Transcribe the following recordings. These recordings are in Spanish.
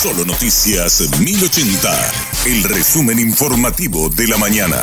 Solo Noticias 1080, el resumen informativo de la mañana.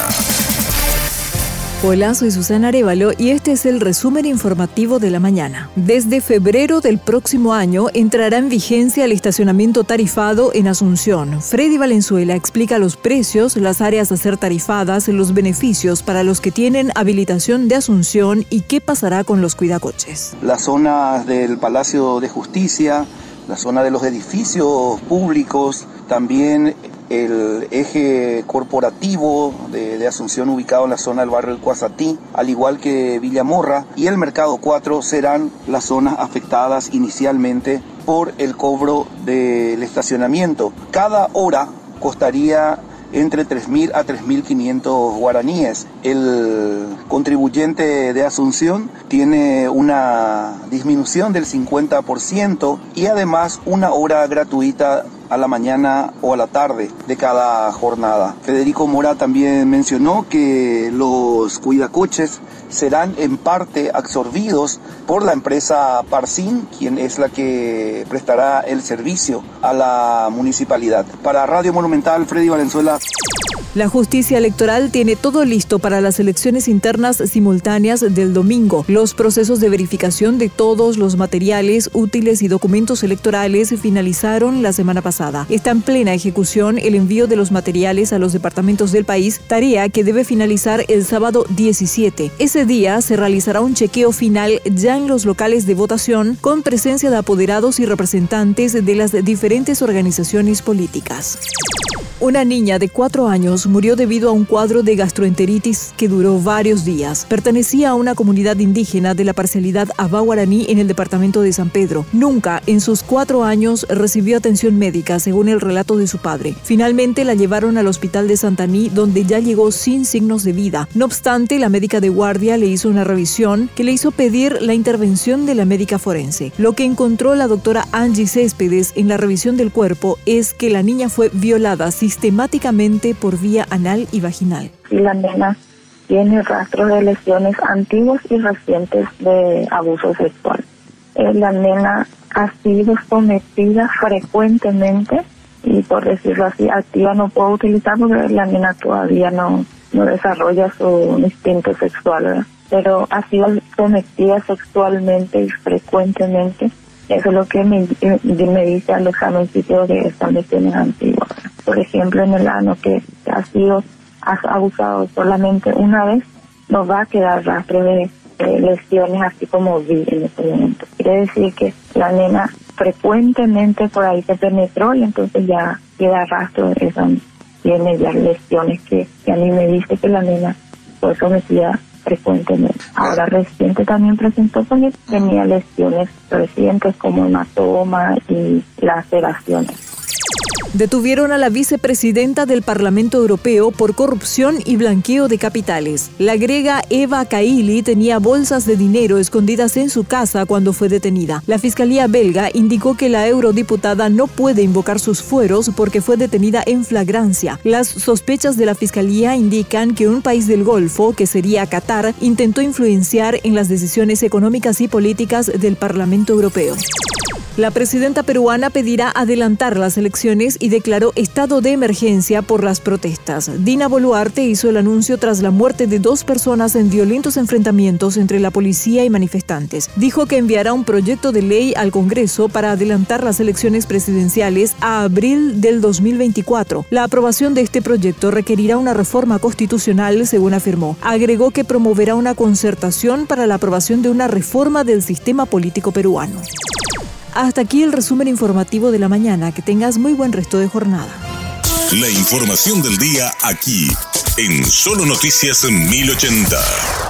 Hola, soy Susana Arevalo y este es el resumen informativo de la mañana. Desde febrero del próximo año entrará en vigencia el estacionamiento tarifado en Asunción. Freddy Valenzuela explica los precios, las áreas a ser tarifadas, los beneficios para los que tienen habilitación de Asunción y qué pasará con los cuidacoches. Las zonas del Palacio de Justicia, la zona de los edificios públicos, también el eje corporativo de, Asunción ubicado en la zona del barrio del Cuasatí, al igual que Villamorra y el Mercado 4 serán las zonas afectadas inicialmente por el cobro del estacionamiento. Cada hora costaría entre 3.000 a 3.500 guaraníes. El contribuyente de Asunción tiene una disminución del 50% y además una hora gratuita a la mañana o a la tarde de cada jornada. Federico Mora también mencionó que los cuidacoches serán en parte absorbidos por la empresa Parsin, quien es la que prestará el servicio a la municipalidad. Para Radio Monumental, Freddy Valenzuela. La justicia electoral tiene todo listo para las elecciones internas simultáneas del domingo. Los procesos de verificación de todos los materiales útiles y documentos electorales finalizaron la semana pasada. Está en plena ejecución el envío de los materiales a los departamentos del país, tarea que debe finalizar el sábado 17. Ese día se realizará un chequeo final ya en los locales de votación con presencia de apoderados y representantes de las diferentes organizaciones políticas. Una niña de cuatro años murió debido a un cuadro de gastroenteritis que duró varios días. Pertenecía a una comunidad indígena de la parcialidad Abaguaraní en el departamento de San Pedro. Nunca en sus cuatro años recibió atención médica, según el relato de su padre. Finalmente la llevaron al hospital de Santaní, donde ya llegó sin signos de vida. No obstante, la médica de guardia le hizo una revisión que le hizo pedir la intervención de la médica forense. Lo que encontró la doctora Angie Céspedes en la revisión del cuerpo es que la niña fue violada sistemáticamente por vía anal y vaginal. La nena tiene rastros de lesiones antiguos y recientes de abuso sexual. Eh, la nena ha sido sometida frecuentemente y por decirlo así, activa no puedo utilizar porque la nena todavía no, no desarrolla su instinto sexual, pero ha sido sometida sexualmente y frecuentemente. Eso es lo que me, me dice al examencito de estas lesiones antiguas por ejemplo, en el ano que ha sido abusado solamente una vez, no va a quedar rastro de, lesiones así como vi en ese momento. Quiere decir que la nena frecuentemente por ahí se penetró y entonces ya queda rastro de eso. Tiene ya lesiones que, a mí me dice que la nena fue sometida frecuentemente. Ahora reciente también presentó porque tenía lesiones recientes como hematoma y laceraciones. Detuvieron a la vicepresidenta del Parlamento Europeo por corrupción y blanqueo de capitales. La griega Eva Kaili tenía bolsas de dinero escondidas en su casa cuando fue detenida. La Fiscalía belga indicó que la eurodiputada no puede invocar sus fueros porque fue detenida en flagrancia. Las sospechas de la Fiscalía indican que un país del Golfo, que sería Qatar, intentó influenciar en las decisiones económicas y políticas del Parlamento Europeo. La presidenta peruana pedirá adelantar las elecciones y declaró estado de emergencia por las protestas. Dina Boluarte hizo el anuncio tras la muerte de dos personas en violentos enfrentamientos entre la policía y manifestantes. Dijo que enviará un proyecto de ley al Congreso para adelantar las elecciones presidenciales a abril del 2024. La aprobación de este proyecto requerirá una reforma constitucional, según afirmó. Agregó que promoverá una concertación para la aprobación de una reforma del sistema político peruano. Hasta aquí el resumen informativo de la mañana. Que tengas muy buen resto de jornada. La información del día aquí, en Solo Noticias 1080.